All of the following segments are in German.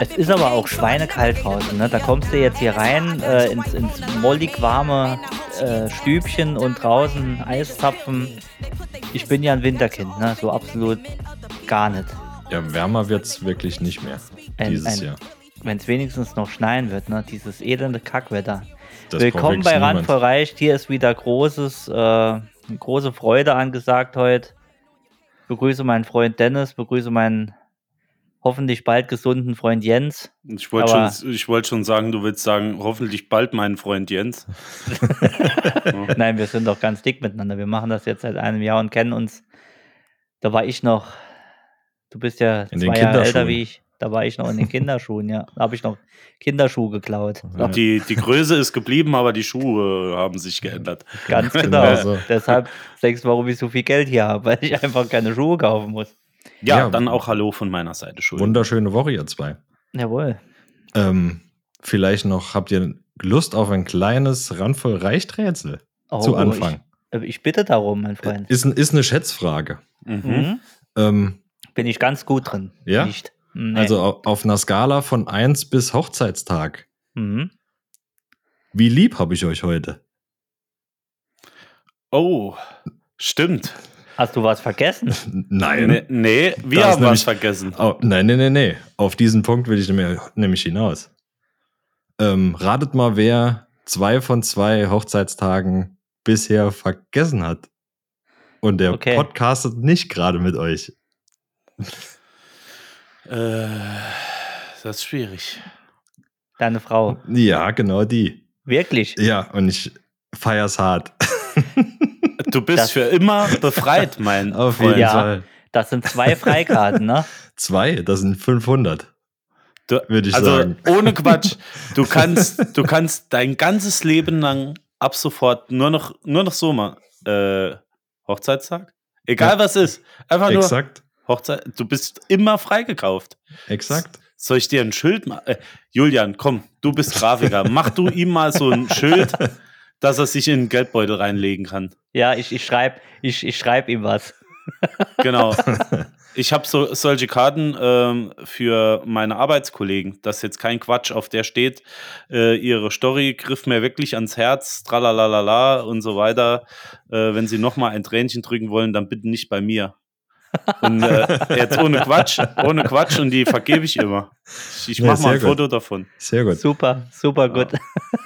Es ist aber auch schweinekalt draußen. Ne? Da kommst du jetzt hier rein äh, ins, ins mollig warme äh, Stübchen und draußen Eiszapfen. Ich bin ja ein Winterkind, ne? so absolut gar nicht. Ja, wärmer wird es wirklich nicht mehr Ein- dieses ein- Jahr. Wenn es wenigstens noch schneien wird, ne? dieses elende Kackwetter. Das Willkommen bei Rand verreicht. Hier ist wieder großes, äh, große Freude angesagt heute. Begrüße meinen Freund Dennis, begrüße meinen hoffentlich bald gesunden Freund Jens. Ich wollte schon, ich wollte schon sagen, du willst sagen, hoffentlich bald meinen Freund Jens. Nein, wir sind doch ganz dick miteinander. Wir machen das jetzt seit einem Jahr und kennen uns. Da war ich noch, du bist ja In den zwei Jahre älter Kinderschuhen. wie ich. Da war ich noch in den Kinderschuhen, ja. Da habe ich noch Kinderschuhe geklaut. Ja. Die, die Größe ist geblieben, aber die Schuhe haben sich geändert. Ganz genau. Also. Deshalb denkst du, warum ich so viel Geld hier habe, weil ich einfach keine Schuhe kaufen muss. Ja, Ja. dann auch Hallo von meiner Seite. Entschuldigung. Wunderschöne Woche, ihr zwei. Jawohl. Ähm, vielleicht noch, habt ihr Lust auf ein kleines Randvoll Reichträtsel Oh, zu Anfang? Ich, ich bitte darum, mein Freund. Ist, ist eine Schätzfrage. Mhm. Mhm. Ähm, Bin ich ganz gut drin. Ja? Nicht. Nee. Also au- auf einer Skala von 1 bis Hochzeitstag. Mhm. Wie lieb habe ich euch heute? Oh, stimmt. Hast du was vergessen? Nein. Nee, nee wir haben nämlich- was vergessen. Oh, nein, nein, nein, nein. Auf diesen Punkt will ich nämlich, nämlich hinaus. Ähm, ratet mal, wer zwei von zwei Hochzeitstagen bisher vergessen hat. Und der Okay. podcastet nicht gerade mit euch. Äh, das ist schwierig. Deine Frau. Ja, genau die. Wirklich? Ja, und ich feier's hart. Du bist Das- für immer befreit, mein Auf Freund. jeden Ja. Fall. Das sind zwei Freikarten, ne? Zwei, das sind 500. Du, Würde ich also sagen. ohne Quatsch. Du kannst, du kannst dein ganzes Leben lang ab sofort nur noch, nur noch so mal äh, Hochzeitstag. Egal Ja. was ist. Einfach nur Exakt, Hochzeit. Du bist immer freigekauft. exakt. Soll ich dir ein Schild machen? Äh, Julian, komm, du bist Grafiker. Mach du ihm mal so ein Schild, dass er sich in den Geldbeutel reinlegen kann. Ja, ich, ich schreibe ich, ich schreib ihm was. Genau. Ich habe so, solche Karten ähm, für meine Arbeitskollegen. Das ist jetzt kein Quatsch, auf der steht, äh, ihre Story griff mir wirklich ans Herz, tralalala und so weiter. Äh, wenn sie nochmal ein Tränchen drücken wollen, dann bitte nicht bei mir. Und äh, jetzt ohne Quatsch, ohne Quatsch und die vergebe ich immer. Ich, ich Ja, mache mal sehr ein gut. Foto davon. Sehr gut. Super, super gut.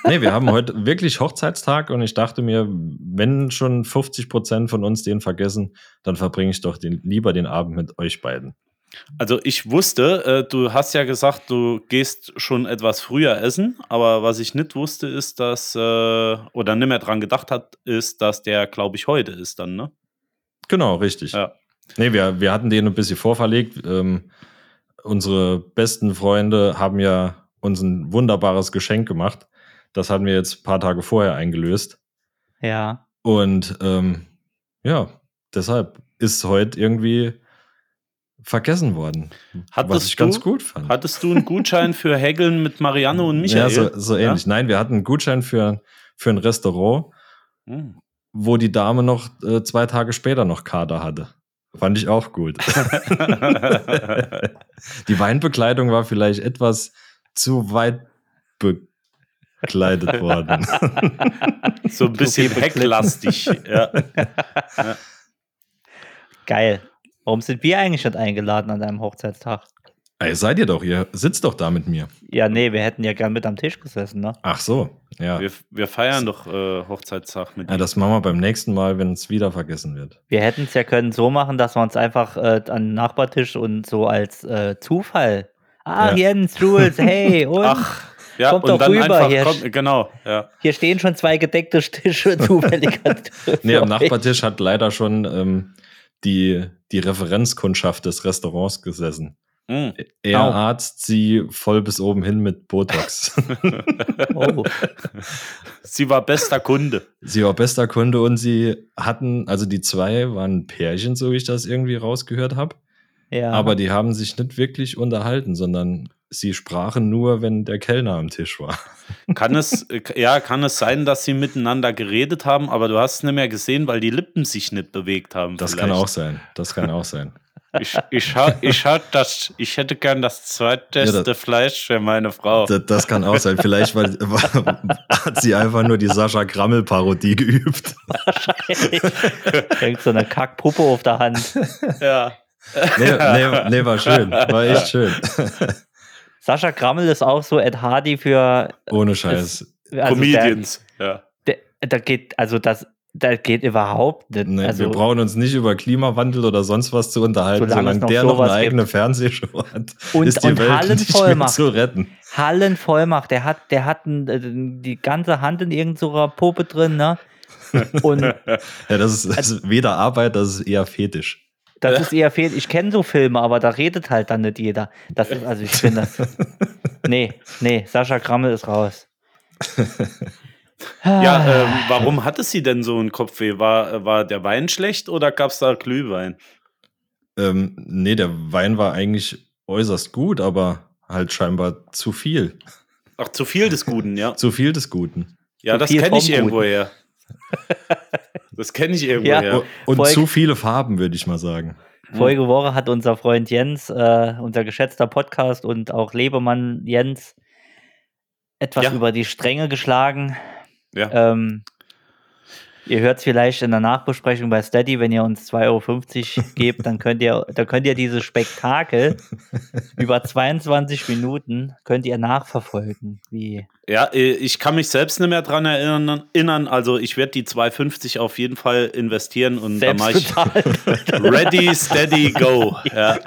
Nee, wir haben heute wirklich Hochzeitstag und ich dachte mir, wenn schon 50 Prozent von uns den vergessen, dann verbringe ich doch den, lieber den Abend mit euch beiden. Also ich wusste, äh, du hast ja gesagt, du gehst schon etwas früher essen, aber was ich nicht wusste, ist, dass, äh, oder nicht mehr dran gedacht hat, ist, dass der, glaube ich, heute ist dann, ne? Genau, richtig. Ja. Nee, wir, wir hatten den ein bisschen vorverlegt. Ähm, unsere besten Freunde haben ja uns ein wunderbares Geschenk gemacht. Das hatten wir jetzt ein paar Tage vorher eingelöst. Ja. Und ähm, ja, deshalb ist heute irgendwie vergessen worden. Hattest was ich ganz du- gut fand. Hattest du einen Gutschein für Häkeln mit Marianne und Michael? Ja, so, so Ja? ähnlich. Nein, wir hatten einen Gutschein für, für ein Restaurant, Hm. wo die Dame noch äh, zwei Tage später noch Kader hatte. Fand ich auch gut. die Weinbekleidung war vielleicht etwas zu weit bekleidet worden. So ein bisschen hecklastig. ja. Geil. Warum sind wir eigentlich nicht eingeladen an deinem Hochzeitstag? Ey, seid ihr doch, ihr sitzt doch da mit mir. Ja, nee, wir hätten ja gern mit am Tisch gesessen, ne? Ach so, ja. Wir, wir feiern doch äh, Hochzeitstag mit ja. Das machen wir beim nächsten Mal, wenn es wieder vergessen wird. Wir hätten es ja können so machen, dass wir uns einfach äh, an den Nachbartisch und so als äh, Zufall. Ah, Ja. Jens, Jules, hey, und Ach, ja, Kommt und doch dann rüber einfach, hier. komm, genau, ja. hier stehen schon zwei gedeckte Tische zufällig. Nee, am. Nachbartisch hat leider schon ähm, die, die Referenzkundschaft des Restaurants gesessen. Mm. Er Au. arzt sie voll bis oben hin mit Botox. Oh. Sie war bester Kunde. sie war bester Kunde und sie hatten, also die zwei waren Pärchen, so wie ich das irgendwie rausgehört habe. Ja. Aber die haben sich nicht wirklich unterhalten, sondern sie sprachen nur, wenn der Kellner am Tisch war. Kann es, äh, ja, kann es sein, dass sie miteinander geredet haben, aber du hast es nicht mehr gesehen, weil die Lippen sich nicht bewegt haben. Das vielleicht. kann auch sein. Das kann auch sein. Ich, ich, ha- ich, hat das, ich hätte gern das zweitbeste Ja, das- Fleisch für meine Frau. Das, das kann auch sein. Vielleicht weil, hat sie einfach nur die Sascha Grammel-Parodie geübt. Irgend so eine Kackpuppe auf der Hand. ja. Nee, nee, nee, war schön. War echt schön. Sascha Grammel ist auch so Ed Hardy für Ohne Scheiß. also Comedians. ja. Der, der, da geht, also das, da geht überhaupt nicht. Nee, also, wir brauchen uns nicht über Klimawandel oder sonst was zu unterhalten, Solange solange noch der noch eine eigene gibt. Fernsehshow hat, Und- ist die und Welt Hallen nicht zu retten. Hallen voll macht. Der hat, der hat ein, äh, die ganze Hand in irgendeiner Puppe drin, ne? Und Ja, das ist, das ist weder Arbeit, das ist eher Fetisch. das ist eher fehl. Ich kenne so Filme, aber da redet halt dann nicht jeder. Das ist, also ich finde das. Nee, nee, Sascha Grammel ist raus. Ja, ähm, warum hatte sie denn so einen Kopfweh? War, war der Wein schlecht oder gab es da Glühwein? Ähm, nee, der Wein war eigentlich äußerst gut, aber halt scheinbar zu viel. Ach, zu viel des Guten, ja. Zu viel des Guten. Ja, Zu das kenne ich vom irgendwo Guten. her. Das kenne ich irgendwo Ja. her. Und Folge- zu viele Farben, würde ich mal sagen. Vorige Woche hat unser Freund Jens, äh, unser geschätzter Podcast und auch Lebemann Jens, etwas Ja. über die Stränge geschlagen. Ja. Ähm, ihr hört es vielleicht in der Nachbesprechung bei Steady, wenn ihr uns 2,50 Euro gebt, dann könnt ihr, dann könnt ihr dieses Spektakel über 22 Minuten könnt ihr nachverfolgen. Wie Ja, äh, ich kann mich selbst nicht mehr dran erinnern. Also ich werde die 2,50 auf jeden Fall investieren und dann mache ich selbst ready, steady, go. Ja,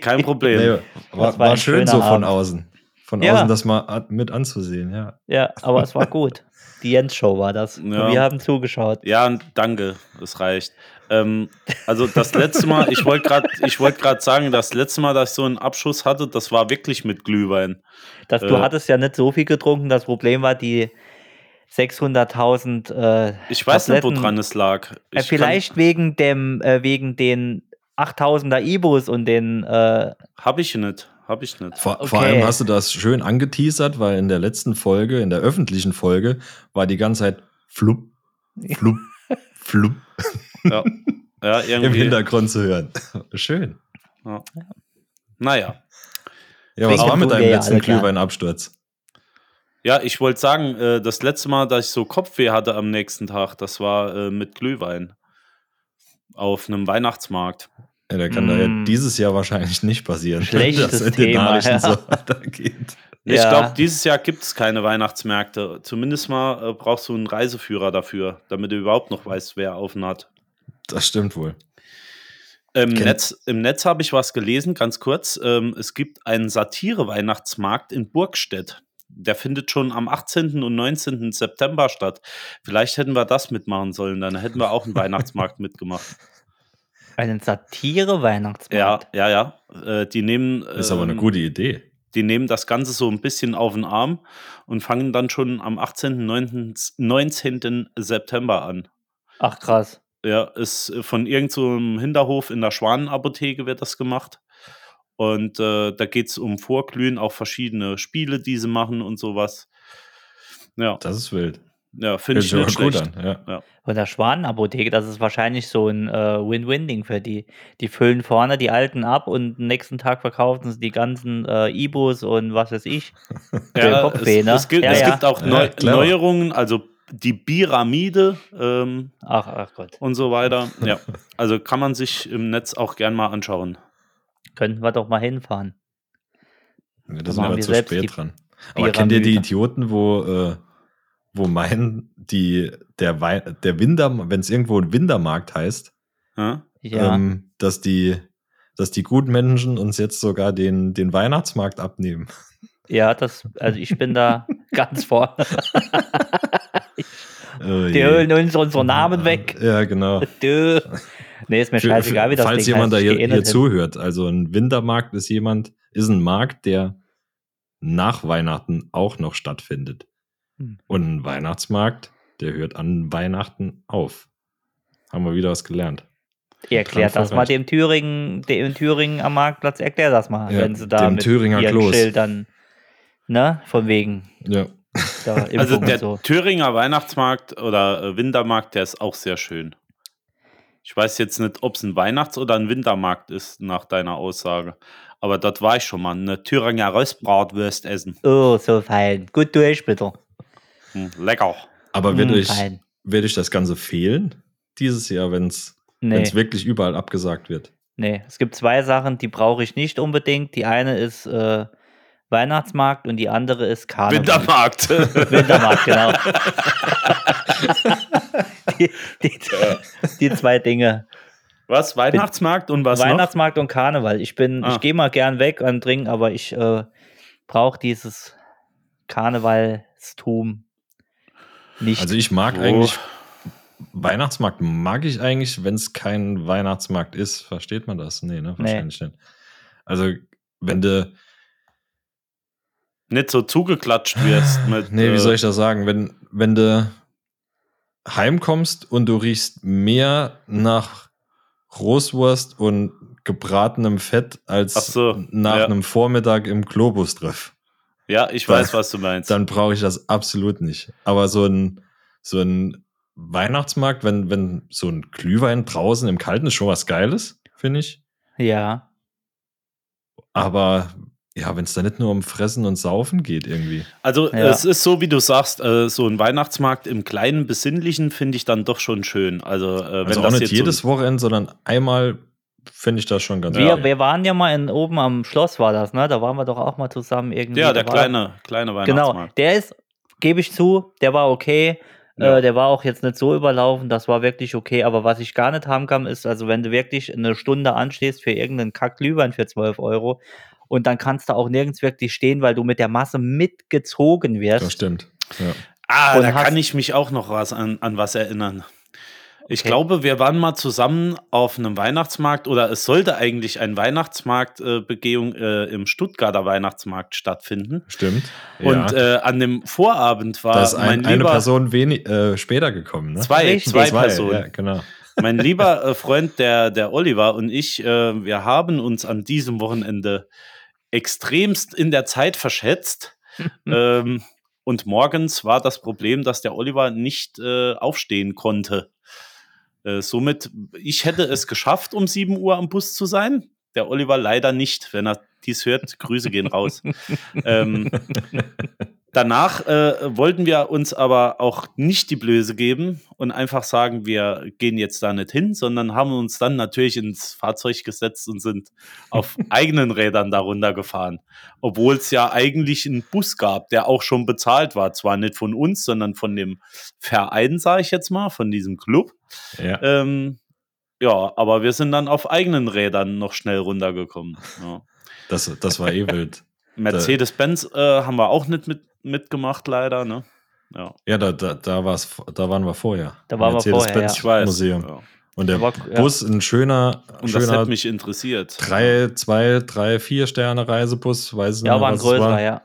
kein Problem. Nee, war, war schön so von außen. Von Ja. außen das mal mit anzusehen, ja. ja, aber es war gut. Die Jens-Show war das. Ja. Wir haben zugeschaut. Ja, danke, es reicht. Ähm, also das letzte Mal, ich wollte gerade wollt sagen, das letzte Mal, dass ich so einen Abschuss hatte, das war wirklich mit Glühwein. Das, du Äh. hattest ja nicht so viel getrunken. Das Problem war die 600.000. Äh, Ich weiß nicht, Tabletten. woran es lag. Äh, Ich vielleicht wegen dem, äh, wegen den 8000er Ibus und den. Äh, Habe ich nicht. Habe ich nicht. Vor, vor Okay. allem hast du das schön angeteasert, weil in der letzten Folge, in der öffentlichen Folge, war die ganze Zeit flupp, flupp, flupp Ja, ja im irgendwie. Hintergrund zu hören. Schön. Naja. Ja, was war mit deinem ja letzten. Glühweinabsturz? Ja, ich wollte sagen, äh, das letzte Mal, dass ich so Kopfweh hatte am nächsten Tag, das war äh, mit Glühwein. Auf einem Weihnachtsmarkt. Ja, da kann da ja Mm. dieses Jahr wahrscheinlich nicht passieren. Schlechtes dass in den Thema, Nachrichten ja. so weitergeht. Ich Ja. glaube, dieses Jahr gibt es keine Weihnachtsmärkte. Zumindest mal äh, brauchst du einen Reiseführer dafür, damit du überhaupt noch weißt, wer offen hat. Das stimmt wohl. Im Netz, im Netz habe ich was gelesen, ganz kurz. Ähm, es gibt einen Satire-Weihnachtsmarkt in Burgstedt. Der findet schon am 18. und 19. September statt. Vielleicht hätten wir das mitmachen sollen, dann hätten wir auch einen Weihnachtsmarkt mitgemacht. Einen Satire-Weihnachtsmarkt. Ja, ja, ja. Äh, die nehmen. Ist aber eine ähm, gute Idee. Die nehmen das Ganze so ein bisschen auf den Arm und fangen dann schon am 18. 19. 19. September an. Ach krass. Ja, ist äh, von irgendeinem so einem Hinterhof in der Schwanenapotheke wird das gemacht. Und äh, da geht es um Vorglühen, auch verschiedene Spiele, die sie machen und sowas. Ja, Das ist wild. Ja finde ich nicht schlecht. an. Ja. Von der Schwanenapotheke, das ist wahrscheinlich so ein äh, Win-Win-Ding für die. Die füllen vorne die alten ab und am nächsten Tag verkaufen sie die ganzen äh, Ibus und was weiß ich. Ja, Kopfweh, es, ne? es, gibt, Ja, es ja. gibt auch Neu. Neuerungen, also die Pyramide ähm, Ach, ach Gott. und so weiter. Ja, also kann man sich im Netz auch gern mal anschauen. Könnten wir doch mal hinfahren. Ja, Da Da sind machen wir zu spät dran. Aber kennt ihr die. Idioten, wo, äh, wo meinen, die, der, Wei der Winder, wenn es irgendwo ein Wintermarkt heißt, Ja? Ähm, dass die, dass die guten Menschen uns jetzt sogar den, den Weihnachtsmarkt abnehmen. Ja, das, also ich bin da ganz vorne. Oh Die holen uns unsere Namen weg. Ja, genau. Dö. Nee, ist mir Für, scheißegal, wie das falls Ding jemand heißt. da hier, hier zuhört, also ein Wintermarkt ist jemand, ist ein Markt, der nach Weihnachten auch noch stattfindet. Hm. Und ein Weihnachtsmarkt, der hört an Weihnachten auf. Haben wir wieder was gelernt. Erklärt das mal dem Thüringen, dem Thüringen am Marktplatz, erklär das mal, Ja, wenn sie da dem mit Thüringer ihren Klos. Schildern, ne, von wegen Ja. Also der so. Thüringer Weihnachtsmarkt oder äh, Wintermarkt, der ist auch sehr schön. Ich weiß jetzt nicht, ob es ein Weihnachts- oder ein Wintermarkt ist, nach deiner Aussage. Aber dort war ich schon mal. Eine Thüringer Röstbratwurst essen. Oh, so fein. Gut durch, bitte. Hm, lecker. Aber wird, Mm, euch, fein. wird euch das Ganze fehlen dieses Jahr, wenn es Nee, wirklich überall abgesagt wird? nee. Es gibt zwei Sachen, die brauche ich nicht unbedingt. Die eine ist äh, Weihnachtsmarkt und die andere ist Karneval. Wintermarkt. Wintermarkt, genau. die, die, die zwei Dinge. was? Weihnachtsmarkt und was Weihnachtsmarkt und Karneval. Ich bin, Ah. ich gehe mal gern weg und trinken, aber ich äh, brauche dieses Karnevalstum nicht. Also ich mag Oh. eigentlich, Weihnachtsmarkt mag ich eigentlich, wenn es kein Weihnachtsmarkt ist. Versteht man das? Nee, ne? Wahrscheinlich nicht. Also wenn du? Nicht so zugeklatscht wirst mit. nee, wie äh, soll ich das sagen? Wenn, wenn du heimkommst und du riechst mehr nach Roßwurst und gebratenem Fett als so, nach ja. einem Vormittag im Globus-Treff. Ja, ich Dann- weiß, was du meinst. dann brauche ich das absolut nicht. Aber so ein, so ein Weihnachtsmarkt, wenn, wenn so ein Glühwein draußen im Kalten ist schon was Geiles, finde ich. ja. Aber ja, wenn es da nicht nur um Fressen und Saufen geht irgendwie. Also Ja. es ist so, wie du sagst, äh, so ein Weihnachtsmarkt im kleinen Besinnlichen finde ich dann doch schon schön. Also, äh, wenn Also auch das nicht jetzt jedes so, Wochenende, sondern einmal finde ich das schon ganz Wir, wir waren ja mal in, oben am Schloss, war das, ne? Da waren wir doch auch mal zusammen irgendwie. ja, der war- kleine, kleine Genau, Weihnachtsmarkt. der ist, gebe ich zu, der war okay. Ja. Äh, der war auch jetzt nicht so überlaufen, das war wirklich okay. Aber was ich gar nicht haben kann, ist, also wenn du wirklich eine Stunde anstehst für irgendeinen Kack-Glühwein für 12 Euro und dann kannst du auch nirgends wirklich stehen, weil du mit der Masse mitgezogen wirst. Das stimmt. Ja. Ah, Und da hast- kann ich mich auch noch was an, an was erinnern. Ich glaube, wir waren mal zusammen auf einem Weihnachtsmarkt oder es sollte eigentlich ein Weihnachtsmarktbegehung äh, äh, im Stuttgarter Weihnachtsmarkt stattfinden. Stimmt. Und ja. äh, an dem Vorabend war da ist ein, mein eine Person wenig, äh, später gekommen. Ne? zwei, Richtig. zwei Personen. Ja, genau. Mein lieber äh, Freund, der, der Oliver und ich, äh, wir haben uns an diesem Wochenende extremst in der Zeit verschätzt. ähm, und morgens war das Problem, dass der Oliver nicht äh, aufstehen konnte. Äh, somit, ich hätte es geschafft, um 7 Uhr am Bus zu sein. Der Oliver leider nicht. Wenn er dies hört, Grüße gehen raus. ähm, Danach äh, wollten wir uns aber auch nicht die Blöße geben und einfach sagen, wir gehen jetzt da nicht hin, sondern haben uns dann natürlich ins Fahrzeug gesetzt und sind auf eigenen Rädern darunter gefahren. Obwohl es ja eigentlich einen Bus gab, der auch schon bezahlt war. Zwar nicht von uns, sondern von dem Verein, sage ich jetzt mal, von diesem Club. Ja. Ähm, ja, aber wir sind dann auf eigenen Rädern noch schnell runtergekommen. Ja. Das, das war eh wild. Mercedes-Benz äh, haben wir auch nicht mit, mitgemacht, leider. Ne? Ja, Ja, da, da, da, war's, da waren wir vorher. Da waren wir vorher, ja. ich weiß. Museum. Ja. Und der ja. Bus, ein schöner, Und das schöner hätte mich interessiert. drei, zwei, drei, vier Sterne Reisebus, weiß ich Ja, nicht, war ein größerer, war. ja.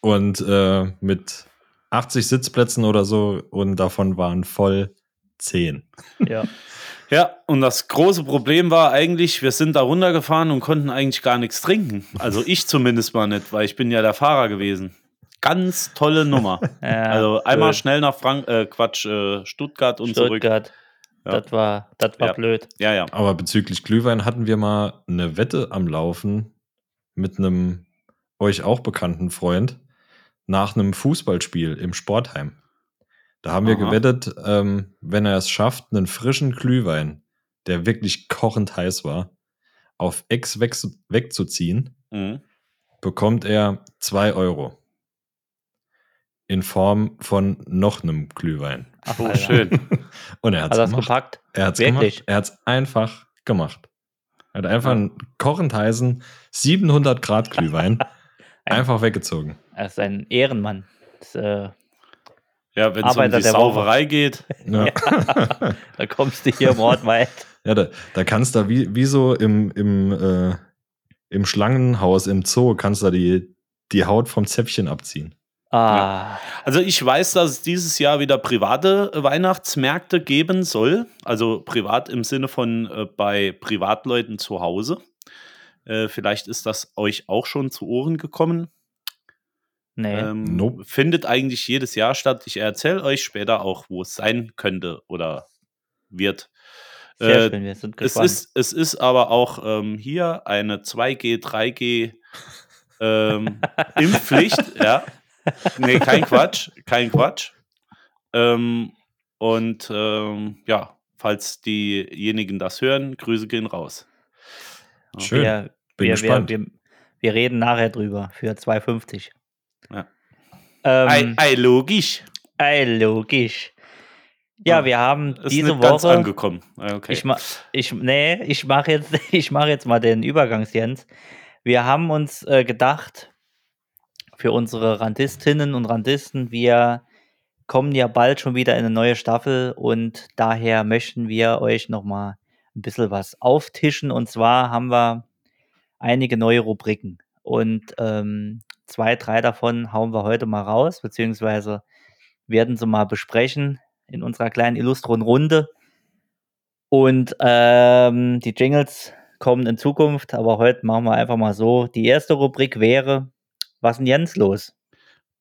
Und äh, mit 80 Sitzplätzen oder so und davon waren voll 10. ja. Ja, und das große Problem war eigentlich, wir sind da runtergefahren und konnten eigentlich gar nichts trinken. Also ich zumindest mal nicht, weil ich bin ja der Fahrer gewesen. Ganz tolle Nummer. ja also einmal blöd. schnell nach Frank äh, Quatsch, äh, Stuttgart und zurück. Stuttgart. Ja. Das war, das war Ja. blöd. Ja, ja. Aber bezüglich Glühwein hatten wir mal eine Wette am Laufen mit einem euch auch bekannten Freund nach einem Fußballspiel im Sportheim. Da haben wir Aha. gewettet, ähm, wenn er es schafft, einen frischen Glühwein, der wirklich kochend heiß war, auf Ex weg, wegzuziehen, Mhm. bekommt er 2 Euro. In Form von noch einem Glühwein. Ach, Oh, schön. Und er hat es gepackt? Er hat es gemacht. Er hat es einfach gemacht. Er hat einfach einen kochend heißen 700 Grad Glühwein einfach weggezogen. Er ist ein Ehrenmann. Das, äh, Ja, wenn es um die. Sauerei geht. Ja, Da kommst du hier im Ort weit. ja da, da kannst du wie, wie so im, im, äh, im Schlangenhaus im Zoo, kannst du die, die Haut vom Zäpfchen abziehen. Ah, Also ich weiß, dass es dieses Jahr wieder private Weihnachtsmärkte geben soll. Also privat im Sinne von äh, bei Privatleuten zu Hause. Äh, vielleicht ist das euch auch schon zu Ohren gekommen. nee. Ähm, Nope. Findet eigentlich jedes Jahr statt. Ich erzähle euch später auch, wo es sein könnte oder wird. Sehr äh, schön, wir sind Es gespannt. ist, es ist aber auch ähm, hier eine 2G, 3G ähm, Impfpflicht, ja. Nee, kein Quatsch, kein Quatsch. Ähm, und ähm, ja, falls diejenigen das hören, Grüße gehen raus. Schön. wir, Bin wir, gespannt. Wir, wir, wir reden nachher drüber für 2,50. Ja. Ähm, Ei, ei, logisch. ei, logisch. Ja, wir haben Ist diese nicht ganz Woche. angekommen. Ah, Okay. Ich, ma, ich, nee, ich mache jetzt, ich mach jetzt mal den Übergangsjens. Wir haben uns äh, gedacht, für unsere Randistinnen und Randisten, wir kommen ja bald schon wieder in eine neue Staffel und daher möchten wir euch nochmal ein bisschen was auftischen. Und zwar haben wir einige neue Rubriken und ähm, zwei, drei davon hauen wir heute mal raus, beziehungsweise werden sie mal besprechen in unserer kleinen illustren Runde. Und ähm, die Jingles kommen in Zukunft, aber heute machen wir einfach mal so. Die erste Rubrik wäre, was ist denn Jens los?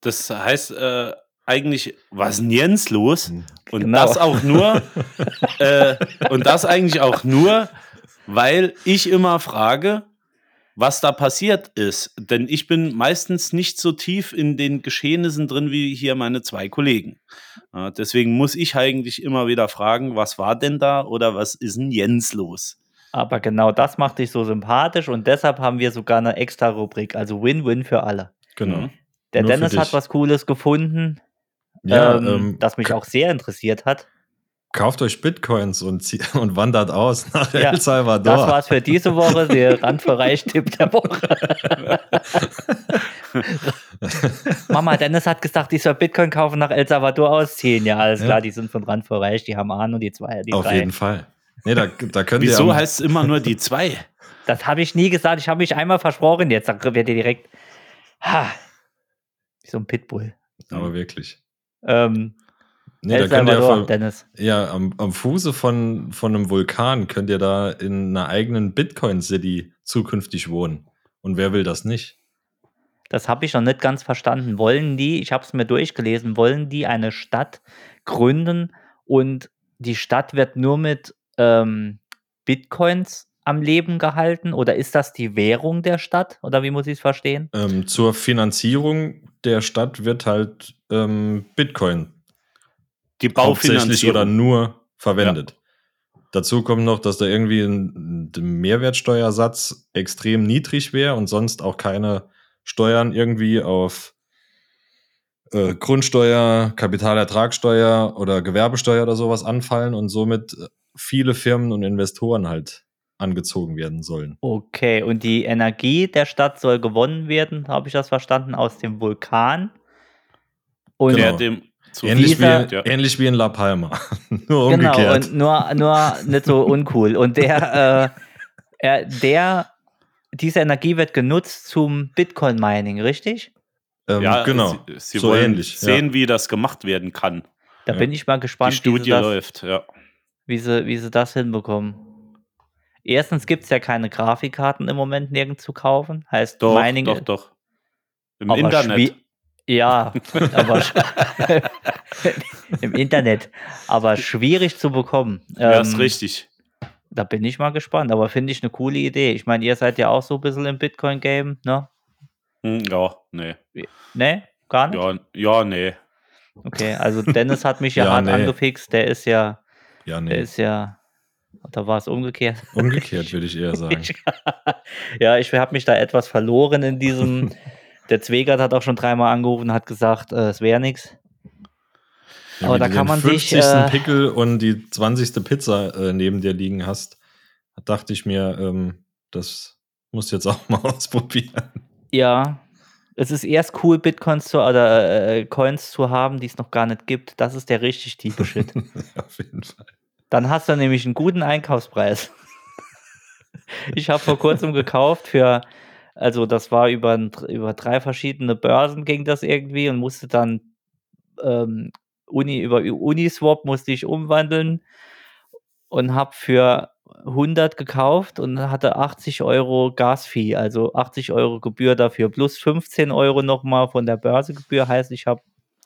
Das heißt äh, eigentlich, was ist denn Jens los? Und Genau. das auch nur, äh, und das eigentlich auch nur, weil ich immer frage, was da passiert ist. Denn ich bin meistens nicht so tief in den Geschehnissen drin wie hier meine zwei Kollegen. Äh, deswegen muss ich eigentlich immer wieder fragen, was war denn da oder was ist denn Jens los? Aber genau das macht dich so sympathisch und deshalb haben wir sogar eine extra Rubrik, also Win-Win für alle. Genau. Mhm. Der Nur Dennis hat was Cooles gefunden, Ja, ähm, ähm, das mich auch sehr interessiert hat. kauft euch Bitcoins und, und wandert aus nach Ja, El Salvador. Das war's für diese Woche, der Randverreich-Tipp der Woche. Mama, Dennis hat gesagt, ich soll Bitcoin kaufen, nach El Salvador ausziehen. Ja, alles Ja. klar, die sind von Randverreich, die haben Ahnung, die zwei, die Auf drei. jeden Fall. Nee, da, da könnt. Wieso heißt es immer nur die zwei? Das habe ich nie gesagt, ich habe mich einmal versprochen, jetzt sagt- wird ihr direkt, ha, wie so ein Pitbull. Aber wirklich. Ähm, Nee, da könnt ihr ver- Dennis. ja, am, am Fuße von, von einem Vulkan könnt ihr da in einer eigenen Bitcoin-City zukünftig wohnen. Und wer will das nicht? Das habe ich noch nicht ganz verstanden. Wollen die, ich habe es mir durchgelesen, wollen die eine Stadt gründen und die Stadt wird nur mit ähm, Bitcoins am Leben gehalten? Oder ist das die Währung der Stadt? Oder wie muss ich es verstehen? Ähm, zur Finanzierung der Stadt wird halt ähm, Bitcoin Die hauptsächlich Baufinanzierung. oder nur verwendet. Dazu kommt noch, dass da irgendwie ein, ein Mehrwertsteuersatz extrem niedrig wäre und sonst auch keine Steuern irgendwie auf äh, Grundsteuer, Kapitalertragssteuer oder Gewerbesteuer oder sowas anfallen und somit äh, viele Firmen und Investoren halt angezogen werden sollen. Okay, und die Energie der Stadt soll gewonnen werden, habe ich das verstanden, aus dem Vulkan. Und Genau. dem zu Ähnlich wie, ja. ähnlich wie in La Palma. Nur Genau, umgekehrt. und nur, nur nicht so uncool. Und der, äh, er, der, diese Energie wird genutzt zum Bitcoin-Mining, richtig? ähm, ja, genau. Sie, sie so wollen ähnlich. sehen, wie das gemacht werden kann. Da Ja. bin ich mal Die gespannt, wie Studie läuft, ja. Wie, sie, wie sie das hinbekommen. Erstens gibt es ja keine Grafikkarten im Moment nirgends zu kaufen. Heißt, Doch, Mining doch, doch. Im Internet. Ja, aber im Internet. Aber schwierig zu bekommen. Ja, ist Ähm, richtig. Da bin ich mal gespannt, aber finde ich eine coole Idee. Ich meine, ihr seid ja auch so ein bisschen im Bitcoin-Game, ne? Hm, Ja, nee. Ne? Gar nicht? Ja, ja, nee. Okay, also Dennis hat mich ja, Ja, hart nee. angefixt. Der ist ja, Ja, der nee. ist ja, da war es umgekehrt. Umgekehrt würde ich eher sagen. Ja, ich habe mich da etwas verloren in diesem. Der Zwegert hat auch schon dreimal angerufen und hat gesagt, äh, es wäre nichts. Ja, Aber da du kann den man sich, 50. äh, Pickel und die 20. Pizza äh, neben dir liegen hast, dachte ich mir, ähm, das musst du jetzt auch mal ausprobieren. Ja, Es ist erst cool, Bitcoins zu, oder äh, Coins zu haben, die es noch gar nicht gibt. Das ist der richtig tiefe Shit. Auf jeden Fall. Dann hast du nämlich einen guten Einkaufspreis. ich habe vor kurzem gekauft für, also das war über, über drei verschiedene Börsen ging das irgendwie und musste dann ähm, Uni, über Uniswap musste ich umwandeln und habe für 100 gekauft und hatte 80 Euro Gasfee, also 80 Euro Gebühr dafür, plus 15 Euro nochmal von der Börsegebühr, heißt ich habe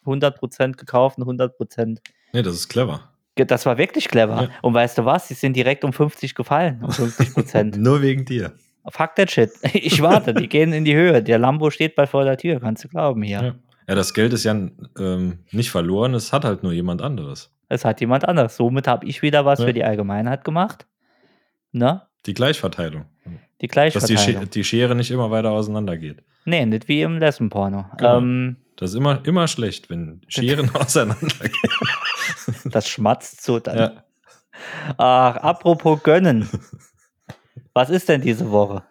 100% gekauft und 100% Nee, das ist clever. Das war wirklich clever. Ja. Und weißt du was? Sie sind direkt um 50 gefallen. Um 50 Prozent. Nur wegen dir. Fuck that shit. Ich warte, die gehen in die Höhe. Der Lambo steht bald vor der Tür, kannst du glauben hier. Ja. Ja, das Geld ist ja ähm, nicht verloren, es hat halt nur jemand anderes. Es hat jemand anders. Somit habe ich wieder was Ja. für die Allgemeinheit gemacht. Ne? Die Gleichverteilung. Die Dass die, Gleichverteilung. Sch die Schere nicht immer weiter auseinander geht. nee, nicht wie im Lesbenporno. Genau. Ähm, Das ist immer, immer schlecht, wenn Scheren auseinandergehen. das schmatzt so dann. Ja. Ach, apropos gönnen. Was ist denn diese Woche?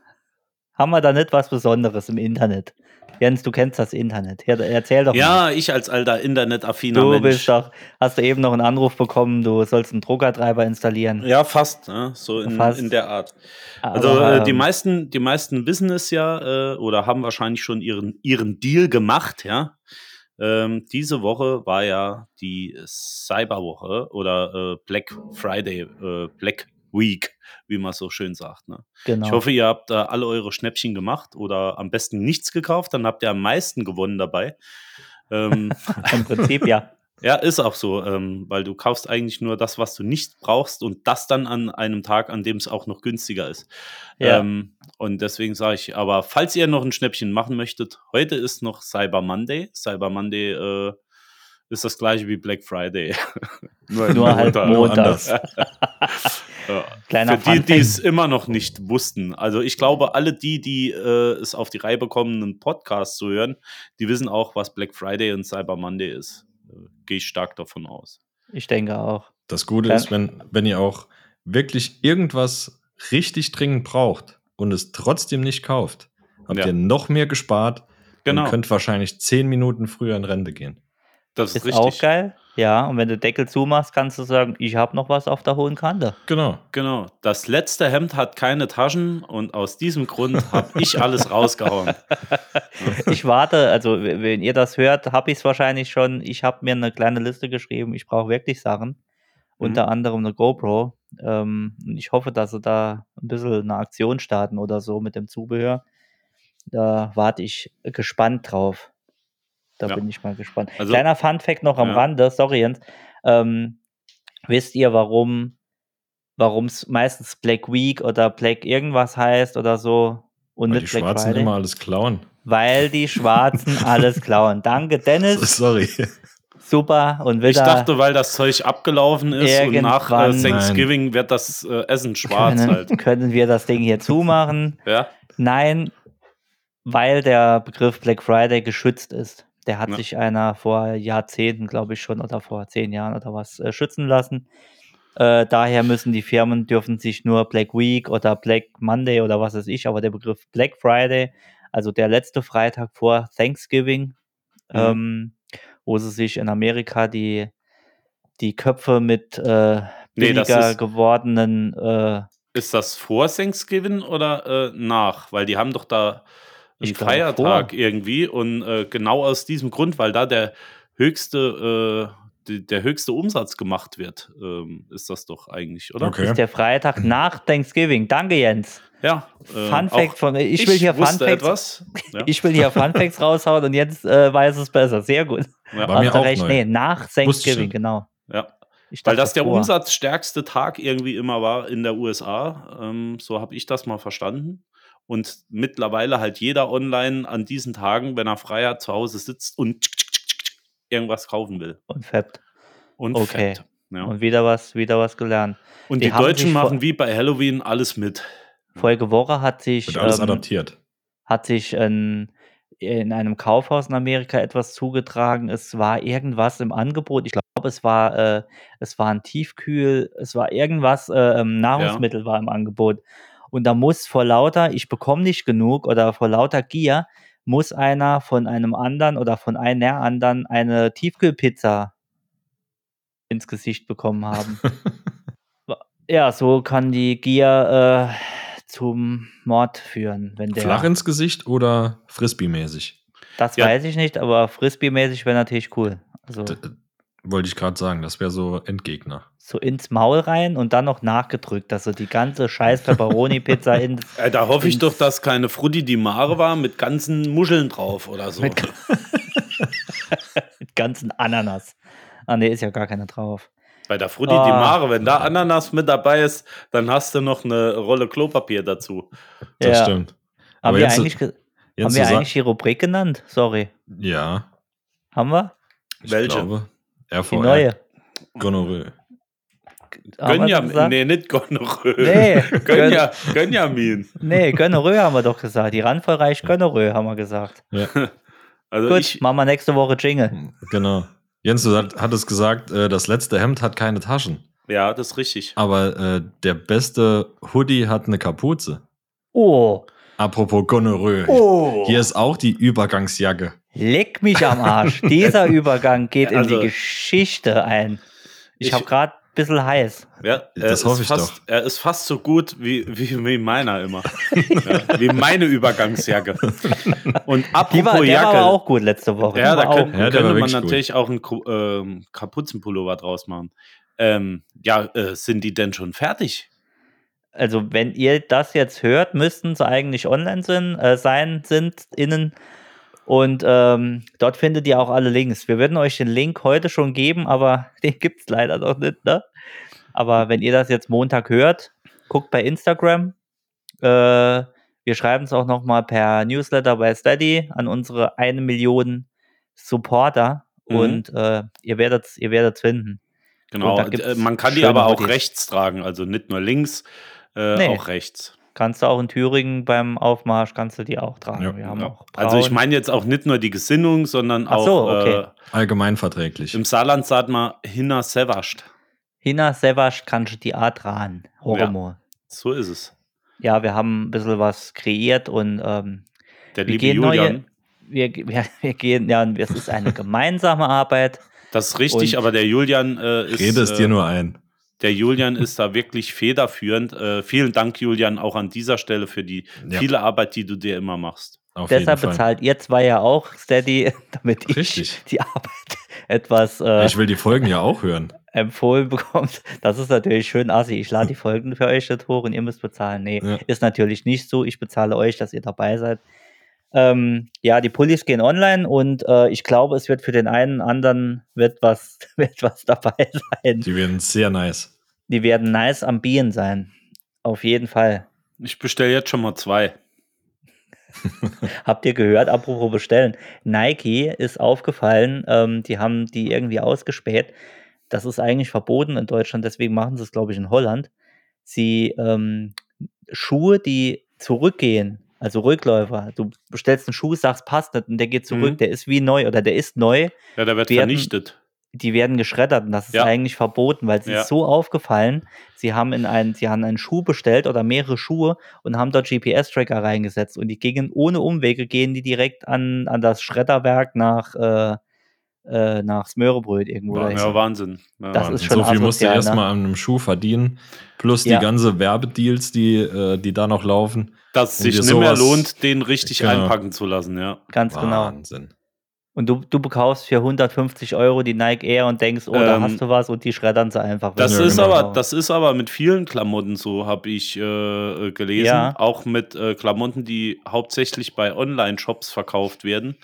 Haben wir da nicht was Besonderes im Internet? Jens, du kennst das Internet. Erzähl doch mal. Ja, ich als alter internetaffiner Du Mensch. bist doch, hast du eben noch einen Anruf bekommen, du sollst einen Druckertreiber installieren. Ja, fast, ne? so in, Fast. in der Art. Aber, Also äh, die ähm, meisten, die meisten wissen es ja äh, oder haben wahrscheinlich schon ihren, ihren Deal gemacht, ja. Ähm, diese Woche war ja die Cyberwoche oder äh, Black Friday, äh, Black Week, wie man so schön sagt. Ne? genau. Ich hoffe, ihr habt da alle eure Schnäppchen gemacht oder am besten nichts gekauft, dann habt ihr am meisten gewonnen dabei. Ähm, Im Prinzip ja. ja, ist auch so, ähm, weil du kaufst eigentlich nur das, was du nicht brauchst und das dann an einem Tag, an dem es auch noch günstiger ist. Ja. Ähm, und deswegen sage ich, aber falls ihr noch ein Schnäppchen machen möchtet, heute ist noch Cyber Monday. Cyber Monday äh, ist das gleiche wie Black Friday. Nur halt Montag. montags. Ja. Kleiner Für die, die es immer noch nicht wussten. Also ich glaube, alle die, die äh, es auf die Reihe bekommen, einen Podcast zu hören, die wissen auch, was Black Friday und Cyber Monday ist. Äh, Gehe ich stark davon aus. Ich denke auch. Das Gute Ja. ist, wenn, wenn ihr auch wirklich irgendwas richtig dringend braucht und es trotzdem nicht kauft, habt Ja. ihr noch mehr gespart Genau. und könnt wahrscheinlich zehn Minuten früher in Rente gehen. Das ist, Ist auch geil. Ja, und wenn du Deckel zumachst, kannst du sagen, ich habe noch was auf der hohen Kante. Genau. Genau. Das letzte Hemd hat keine Taschen und aus diesem Grund habe ich alles rausgehauen. Ich warte, also wenn ihr das hört, habe ich es wahrscheinlich schon. Ich habe mir eine kleine Liste geschrieben. Ich brauche wirklich Sachen. Unter anderem eine GoPro. Ähm, und ich hoffe, dass sie da ein bisschen eine Aktion starten oder so mit dem Zubehör. Da warte ich gespannt drauf. Da Ja. bin ich mal gespannt. Also- Kleiner Fun-Fact noch am Ja. Rande, sorry Jens. Ähm, wisst ihr, warum warum es meistens Black Week oder Black irgendwas heißt oder so und Weil die Black Schwarzen Friday? immer alles klauen. Weil die Schwarzen alles klauen. Danke, Dennis. Sorry. Super. Und wieder Ich dachte, weil das Zeug abgelaufen ist und nach äh, Thanksgiving wird das äh, Essen schwarz können, halt. können wir das Ding hier zumachen. Ja, Nein, weil der Begriff Black Friday geschützt ist. Der hat Ja. sich einer vor Jahrzehnten, glaube ich schon, oder vor zehn Jahren oder was, äh, schützen lassen. Äh, daher müssen die Firmen, dürfen sich nur Black Week oder Black Monday oder was weiß ich, aber der Begriff Black Friday, also der letzte Freitag vor Thanksgiving, Mhm. ähm, wo sie sich in Amerika die, die Köpfe mit äh, Nee, billiger ist- gewordenen äh, ist das vor Thanksgiving oder äh, nach? Weil die haben doch da glaube, Feiertag vor. irgendwie und äh, genau aus diesem Grund, weil da der höchste, äh, die, der höchste Umsatz gemacht wird, ähm, ist das doch eigentlich, oder? Okay. ist der Freitag nach Thanksgiving. Danke, Jens. Ja. äh, Fun Fact von ich will hier Fun Facts. etwas. Ja, Ich will hier Fun Facts raushauen und jetzt äh, weiß es besser. Sehr gut. ja, War mir Hast du auch recht. neu. Nee, nach Thanksgiving, genau. ja. Ich Weil das der vor. umsatzstärkste Tag irgendwie immer war in der USA. Ähm, so habe ich das mal verstanden. Und mittlerweile halt jeder online an diesen Tagen, wenn er frei hat, zu Hause sitzt und irgendwas kaufen will. Und fappt. Und Okay. fett. Ja. Und wieder was, wieder was gelernt. Und die die, Deutschen machen wie bei Halloween alles mit. Vorige Woche hat sich, Wird alles ähm, adaptiert. hat sich ein, in einem Kaufhaus in Amerika etwas zugetragen. Es war irgendwas im Angebot. Ich glaube, es war, äh, es war ein Tiefkühl, es war irgendwas, äh, ähm, Nahrungsmittel war im Angebot. Und da muss vor lauter, ich bekomme nicht genug oder vor lauter Gier, muss einer von einem anderen oder von einer anderen eine Tiefkühlpizza ins Gesicht bekommen haben. ja, so kann die Gier äh, zum Mord führen, wenn der. Flach ins Gesicht oder Frisbee-mäßig? Das Ja. weiß ich nicht, aber Frisbee-mäßig wäre natürlich cool. Also D- Wollte ich gerade sagen, das wäre so Endgegner. so ins Maul rein und dann noch nachgedrückt, dass so die ganze scheiß Pepperoni-Pizza in Äh, da hoffe ich doch, dass keine Frutti di Mare war mit ganzen Muscheln drauf oder so. Mit- mit ganzen Ananas. Ah, nee, ist ja gar keine drauf. Bei der Frutti Ah. di Mare, wenn da Ananas mit dabei ist, dann hast du noch eine Rolle Klopapier dazu. Das Ja. stimmt. Haben Aber wir, jetzt- eigentlich, ge- haben wir eigentlich die Rubrik genannt? Sorry. Ja, Haben wir? ich Welche? glaube. Die RVR. neue. Gonorrhoe. Haben wir Gönja, das gesagt? nee, nicht Gonorrhoe. Nee, Gönja, Gönjamin. Nee, Gönnerö haben wir doch gesagt. Die randvollreich Gönnerö haben wir gesagt. Also Gut, ich, machen wir nächste Woche Jingle. Genau. Jens, du hat- hattest gesagt, äh, das letzte Hemd hat keine Taschen. ja, das ist richtig. Aber äh, der beste Hoodie hat eine Kapuze. Oh, Apropos Gonorrhoe. oh. Hier ist auch die Übergangsjacke. Leck mich am Arsch. Dieser Übergang geht in Also- die Geschichte ein. Ich, Ich- habe gerade ein bisschen heiß. Ja, er Das ist hoffe ich fast, doch. Er ist fast so gut wie, wie, wie meiner immer. ja, wie meine Übergangsjacke. Und Die apropos war, der Jacke. war auch gut letzte Woche. ja, Die da auch, Ja, könnte man wirklich gut. natürlich auch einen ähm, Kapuzenpullover draus machen. Ähm, ja, äh, sind die denn schon fertig? Also wenn ihr das jetzt hört, müssten sie eigentlich online sind, äh, sein, sind, innen. Und ähm, dort findet ihr auch alle Links. Wir würden euch den Link heute schon geben, aber den gibt es leider noch nicht. Ne? Aber wenn ihr das jetzt Montag hört, guckt bei Instagram. Äh, wir schreiben es auch noch mal per Newsletter bei Steady an unsere eine Million Supporter. Mhm. Und äh, ihr werdet es ihr werdet's finden. Genau. Äh, man kann die aber auch rechts tragen, also nicht nur links, äh, Nee. auch rechts. Kannst du auch in Thüringen beim Aufmarsch, kannst du die auch tragen. Ja. Wir haben Ja. auch Also ich meine jetzt auch nicht nur die Gesinnung, sondern Ach auch so, okay. äh, Allgemein verträglich. im Saarland sagt man hinner sevascht. Hina Sevasch kannst du die Art ran. Horomo. So ist es. Ja. wir haben ein bisschen was kreiert und ähm, Der wir liebe gehen Julian. neue. Wir, wir, wir gehen, ja, und es ist eine gemeinsame Arbeit. Das ist richtig, Und- aber der Julian äh, ist. Rede es äh, dir nur ein. Der Julian ist da wirklich federführend. Äh, vielen Dank, Julian, auch an dieser Stelle für die Ja. viele Arbeit, die du dir immer machst. Auf Deshalb jeden Fall. bezahlt ihr zwei ja auch Steady, damit ich Richtig. die Arbeit etwas äh, Ich will die Folgen ja auch hören. empfohlen bekommt. Das ist natürlich schön assi. Ich lade die Folgen für euch nicht hoch und ihr müsst bezahlen. Nee, Ja. ist natürlich nicht so. Ich bezahle euch, dass ihr dabei seid. Ähm, ja, die Pullis gehen online und äh, ich glaube, es wird für den einen anderen wird was, wird was dabei sein. Die werden sehr nice. Die werden nice am Bienen sein. Auf jeden Fall. Ich bestelle jetzt schon mal zwei. Habt ihr gehört, apropos bestellen? Nike ist aufgefallen, ähm, die haben die irgendwie ausgespäht. Das ist eigentlich verboten in Deutschland, deswegen machen sie es, glaube ich, in Holland. Sie ähm, Schuhe, die zurückgehen, also Rückläufer, du bestellst einen Schuh, sagst, passt nicht und der geht zurück, Mhm. der ist wie neu oder der ist neu, Ja, der wird Werden- vernichtet. die werden geschreddert und das ist Ja. eigentlich verboten, weil es Ja. ist so aufgefallen, sie haben in einen, sie haben einen Schuh bestellt oder mehrere Schuhe und haben dort GPS-Tracker reingesetzt und die gingen ohne Umwege, gehen die direkt an, an das Schredderwerk nach, äh, äh, nach Smörebröt irgendwo. Wahnsinn. dahin. Ja, Wahnsinn. Ja. Das Wahnsinn. ist schon so viel musst du erstmal ne? an einem Schuh verdienen. Plus Ja. die ganze Werbedeals, die, äh, die da noch laufen. Dass Um sich nicht mehr lohnt, den richtig Genau. einpacken zu lassen, ja. Ganz genau. Wahnsinn. Und du, du bekaufst für 150 Euro die Nike Air und denkst, oh, da Ähm, hast du was und die schreddern sie einfach. Das Ja, ist genau. aber, das ist aber mit vielen Klamotten so, habe ich äh, gelesen. Ja. Auch mit äh, Klamotten, die hauptsächlich bei Online-Shops verkauft werden.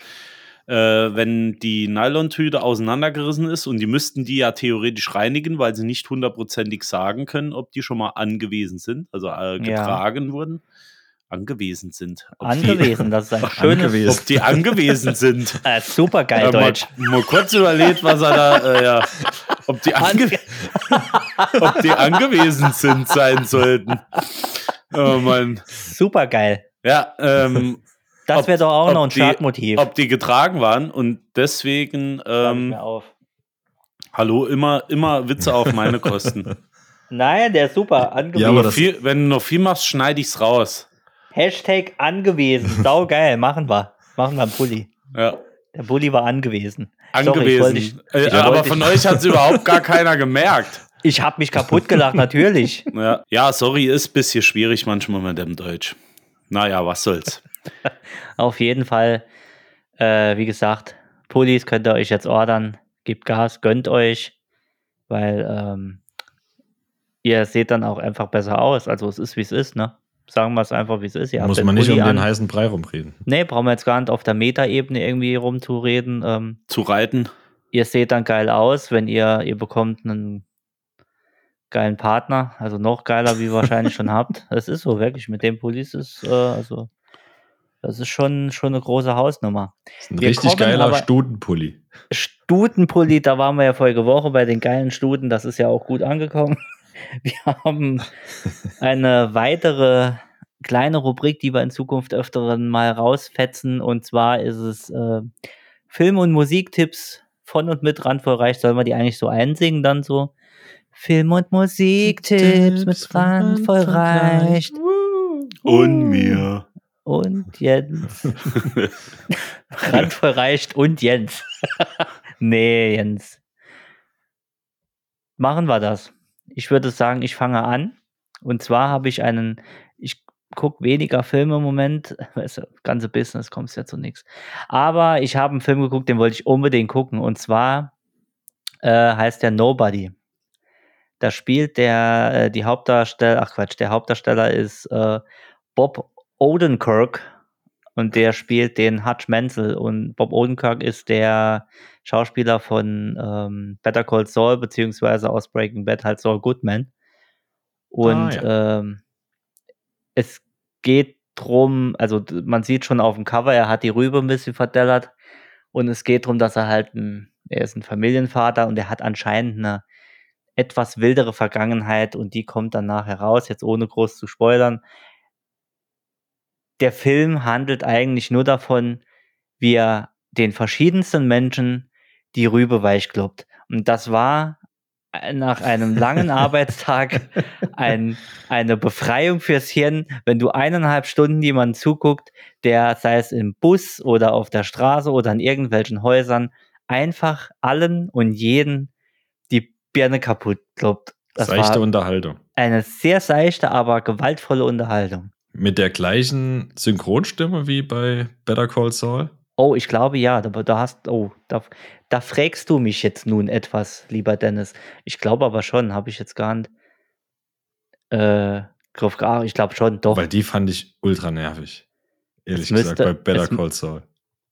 Äh, wenn die Nylontüte auseinandergerissen ist und die müssten die ja theoretisch reinigen, weil sie nicht hundertprozentig sagen können, ob die schon mal angewiesen sind, also äh, getragen wurden. Angewiesen sind. Ob Angewiesen, das ist ein schönes, Die, Angewiesen. ob die angewiesen sind. äh, super geil Äh, mal, Deutsch. mal kurz überlegt, was er da, äh, ja, ob die, ange ob die angewiesen sind sein sollten. Oh Mann. Super geil. Ja, ähm, Das wäre doch auch noch ein die- Startmotiv. ob die getragen waren und deswegen, ich ähm, mir auf. hallo, immer, immer Witze auf meine Kosten. Nein, der ist super. Angewiesen. Ja, aber viel, wenn du noch viel machst, schneide ich's raus. Hashtag angewiesen. Sau geil, machen wir. Machen wir einen Pulli. Ja. Der Bulli war angewiesen. Sorry, ich Äh, ich aber wollte von euch hat es überhaupt gar keiner gemerkt. Ich habe mich kaputt gelacht, natürlich. Ja. ja, sorry, ist ein bisschen schwierig manchmal mit dem Deutsch. Naja, was soll's. Auf jeden Fall, äh, wie gesagt, Pullis könnt ihr euch jetzt ordern. Gebt Gas, gönnt euch, weil ähm, ihr seht dann auch einfach besser aus. Also es ist, wie es ist, ne? Sagen wir es einfach, wie es ist. Ihr Muss den man nicht um Pulli den an. heißen Brei rumreden. Nee, brauchen wir jetzt gar nicht auf der Metaebene irgendwie rumzureden. Ähm, Zu reiten. ihr seht dann geil aus, wenn ihr, ihr bekommt einen geilen Partner, also noch geiler, wie ihr wahrscheinlich schon habt. Es ist so, wirklich, mit dem Pullis ist, äh, also, das ist schon, schon eine große Hausnummer. Das ist ein Wir richtig geiler Stutenpulli. Stutenpulli, da waren wir ja vorige Woche bei den geilen Stuten, das ist ja auch gut angekommen. Wir haben eine weitere kleine Rubrik, die wir in Zukunft öfteren mal rausfetzen. Und zwar ist es äh, Film- und Musiktipps von und mit Randvoll Reich. Sollen wir die eigentlich so einsingen dann so? Film- und Musiktipps mit Randvoll Reich. Und mir. Und Jens. Randvoll reicht und Jens. nee, Jens. Machen wir das. Ich würde sagen, ich fange an. Und zwar habe ich einen, ich gucke weniger Filme im Moment. Weißt du, Das ganze Business kommt ja zu nichts. Aber ich habe einen Film geguckt, den wollte ich unbedingt gucken. Und zwar äh, heißt der Nobody. Da spielt der, äh, die Hauptdarsteller, ach Quatsch, der Hauptdarsteller ist äh, Bob Odenkirk und der spielt den Hutch Menzel und Bob Odenkirk ist der Schauspieler von ähm, Better Call Saul beziehungsweise aus Breaking Bad halt Saul Goodman. Und ähm, es geht drum, also man sieht schon auf dem Cover, er hat die Rübe ein bisschen verdellert und es geht drum, dass er halt ein, er ist ein Familienvater und er hat anscheinend eine etwas wildere Vergangenheit und die kommt dann nachher raus, jetzt ohne groß zu spoilern der Film handelt eigentlich nur davon, wie er den verschiedensten Menschen die Rübe weichkloppt. Und das war äh, nach einem langen Arbeitstag ein, eine Befreiung fürs Hirn, wenn du eineinhalb Stunden jemanden zuguckt, der, sei es im Bus oder auf der Straße oder in irgendwelchen Häusern, einfach allen und jeden die Birne kaputt kloppt. Das Seichte Unterhaltung. eine sehr seichte, aber gewaltvolle Unterhaltung. Mit der gleichen Synchronstimme wie bei Better Call Saul. Oh, ich glaube ja, aber da hast, oh, da, da fragst du mich jetzt nun etwas, lieber Dennis. Ich glaube aber schon, habe ich jetzt gar nicht. Äh, Griff, ah, ich glaube schon, doch. Weil die fand ich ultra nervig. Ehrlich Es müsste- gesagt, bei Better es Call Saul.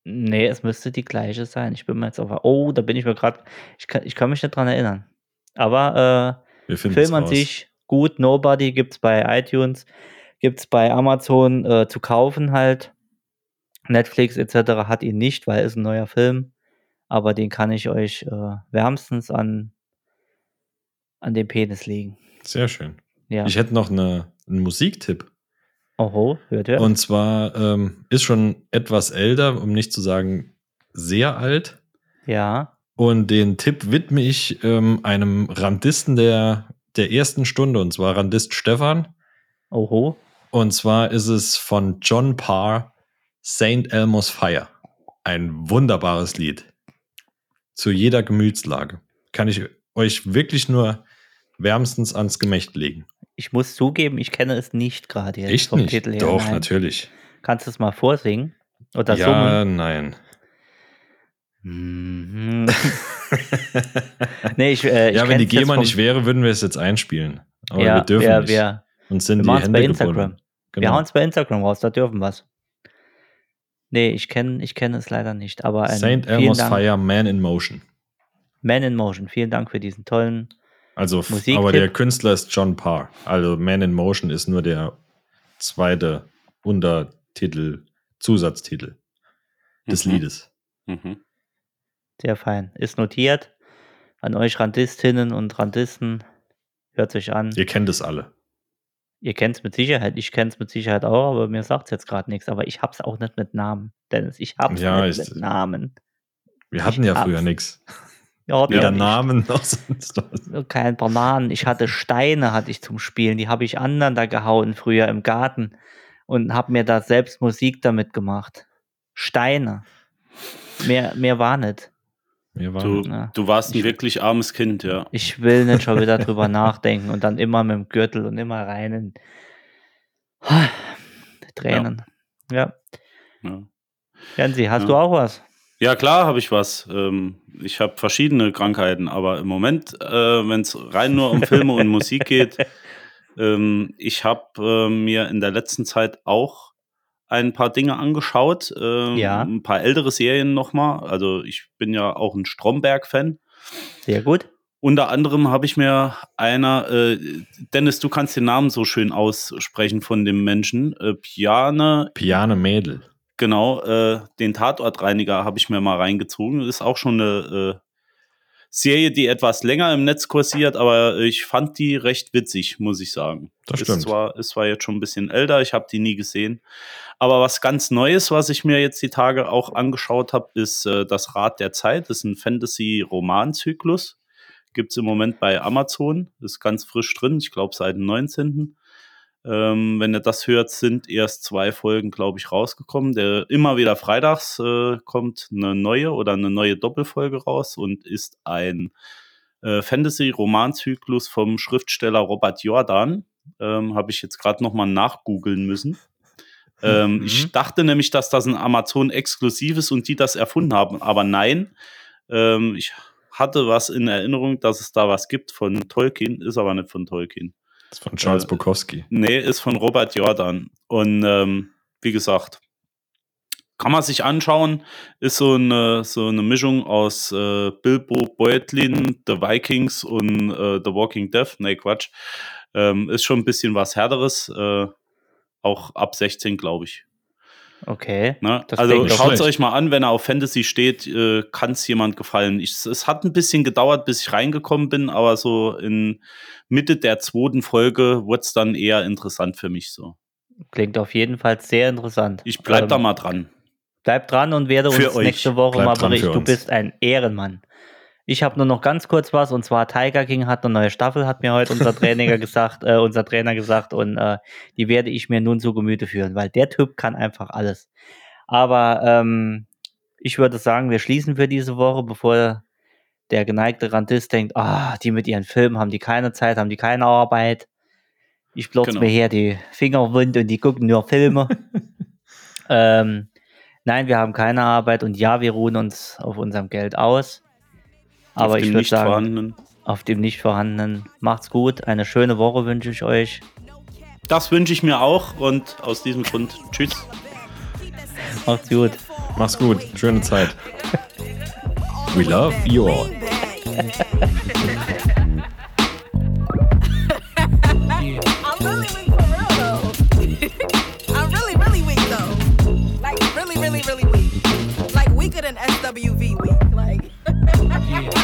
Nee, es müsste die gleiche sein. Ich bin mir jetzt auf. Oh, da bin ich mir gerade. Ich kann, ich kann mich nicht dran erinnern. Aber äh, Film an sich gut. Nobody gibt's bei iTunes, gibt's bei Amazon äh, zu kaufen halt. Netflix etc. hat ihn nicht, weil ist ein neuer Film. Aber den kann ich euch äh, wärmstens an, an den Penis legen. Sehr schön. Ja. Ich hätte noch eine, einen Musiktipp. Oho, hört ihr? Und zwar ähm, ist schon etwas älter, um nicht zu sagen sehr alt. ja. Und den Tipp widme ich ähm, einem Randisten der, der ersten Stunde, und zwar Randist Stefan. Oho. Und zwar ist es von John Parr, St. Elmo's Fire. Ein wunderbares Lied. Zu jeder Gemütslage. Kann ich euch wirklich nur wärmstens ans Gemächt legen. Ich muss zugeben, ich kenne es nicht gerade jetzt Echt vom nicht? Titel her. Doch, Nein. natürlich. Kannst du es mal vorsingen? Oder ja, nein. summen? Mhm. nee, ich, äh, ich ja, wenn die GEMA nicht wäre, würden wir es jetzt einspielen. Aber ja, wir dürfen wir, nicht. Wir, Uns sind wir die Hände bei Instagram. gebunden. Wir Genau. hauen es bei Instagram raus, da dürfen wir es. Nee, ich kenne ich kenn es leider nicht. Aber ein, St. Elmo's Dank, Fire, Man in Motion. Man in Motion, vielen Dank für diesen tollen. Also, Musiktipp? aber der Künstler ist John Parr. Also Man in Motion ist nur der zweite Untertitel, Zusatztitel des Mhm. Liedes. Mhm. Sehr fein. Ist notiert. An euch Randistinnen und Randisten. Hört euch an. Ihr kennt es alle. Ihr kennt es mit Sicherheit. Ich kenne es mit Sicherheit auch, aber mir sagt es jetzt gerade nichts. Aber ich hab's auch nicht mit Namen. Dennis, ich hab's Ja, nicht ich- mit Namen. Wir hatten Ich ja früher hab's. nichts. Ja, Weder ja, Namen noch sonst was. ich- Kein Bananen. Ich hatte Steine, hatte ich zum Spielen. Die habe ich aneinander gehauen früher im Garten und habe mir da selbst Musik damit gemacht. Steine. Mehr, mehr war nicht. Wir waren Du, Ja. du warst ein Ich- wirklich armes Kind, ja. Ich will nicht schon wieder drüber nachdenken und dann immer mit dem Gürtel und immer rein in Tränen. Ja. Ja, Jansi, hast Ja. du auch was? ja klar habe ich was. Ähm, ich habe verschiedene Krankheiten, aber im Moment, äh, wenn es rein nur um Filme und Musik geht, ähm, ich habe äh, mir in der letzten Zeit auch ein paar Dinge angeschaut. ähm, Ja. Ein paar ältere Serien nochmal. Also ich bin ja auch ein Stromberg-Fan. Sehr gut. Unter anderem habe ich mir einer, äh, Dennis, du kannst den Namen so schön aussprechen von dem Menschen. Äh, Piane, Piane Mädel. genau, äh, den Tatortreiniger habe ich mir mal reingezogen. Ist auch schon eine äh, Serie, die etwas länger im Netz kursiert, aber ich fand die recht witzig, muss ich sagen. Das ist stimmt. Zwar, ist zwar jetzt schon ein bisschen älter, ich habe die nie gesehen. Aber was ganz Neues, was ich mir jetzt die Tage auch angeschaut habe, ist äh, Das Rad der Zeit. Das ist ein Fantasy-Romanzyklus. Gibt es im Moment bei Amazon. Ist ganz frisch drin, ich glaube seit dem 19. Ähm, wenn ihr das hört, sind erst zwei Folgen, glaube ich, rausgekommen. Der immer wieder freitags äh, kommt eine neue oder eine neue Doppelfolge raus und ist ein äh, Fantasy-Romanzyklus vom Schriftsteller Robert Jordan. Ähm, Habe ich jetzt gerade nochmal nachgoogeln müssen. Ähm, Mhm. Ich dachte nämlich, dass das ein Amazon-Exklusiv ist und die das erfunden haben, aber nein. Ähm, ich hatte was in Erinnerung, dass es da was gibt von Tolkien, ist aber nicht von Tolkien. Ist von Charles Äh, Bukowski. Nee, ist von Robert Jordan. Und ähm, wie gesagt, kann man sich anschauen. Ist so eine, so eine Mischung aus äh, Bilbo Beutlin, The Vikings und äh, The Walking Dead. Nee, Quatsch. Ähm, ist schon ein bisschen was Härteres. Äh, auch ab 16, glaube ich. Okay. Ne? Das Also schaut es euch mal an, wenn er auf Fantasy steht, äh, kann es jemand gefallen. Ich, es hat ein bisschen gedauert, bis ich reingekommen bin, aber so in Mitte der zweiten Folge wurde es dann eher interessant für mich so. Klingt auf jeden Fall sehr interessant. Ich bleib Ähm, da mal dran. Bleib dran und werde Für uns euch. nächste Woche Bleib mal berichten. Du bist ein Ehrenmann. Ich habe nur noch ganz kurz was und zwar Tiger King hat eine neue Staffel, hat mir heute unser Trainer gesagt, äh, unser Trainer gesagt und äh, die werde ich mir nun zu Gemüte führen, weil der Typ kann einfach alles. Aber ähm, ich würde sagen, wir schließen für diese Woche, bevor der geneigte Randist denkt, ah, die mit ihren Filmen haben die keine Zeit, haben die keine Arbeit. Ich blotz Genau. mir hier die Finger wund und die gucken nur Filme. ähm, nein, wir haben keine Arbeit und ja, wir ruhen uns auf unserem Geld aus. Aber Auf ich dem würde nicht sagen, vorhandenen. auf dem nicht vorhandenen. Macht's gut, eine schöne Woche wünsche ich euch. Das wünsche ich mir auch und aus diesem Grund tschüss. Macht's gut. Mach's gut. Schöne Zeit. We love you all. I'm really weak for real though. I'm really, really weak though. Like really, really, really weak. Like weaker than SWV weak. Like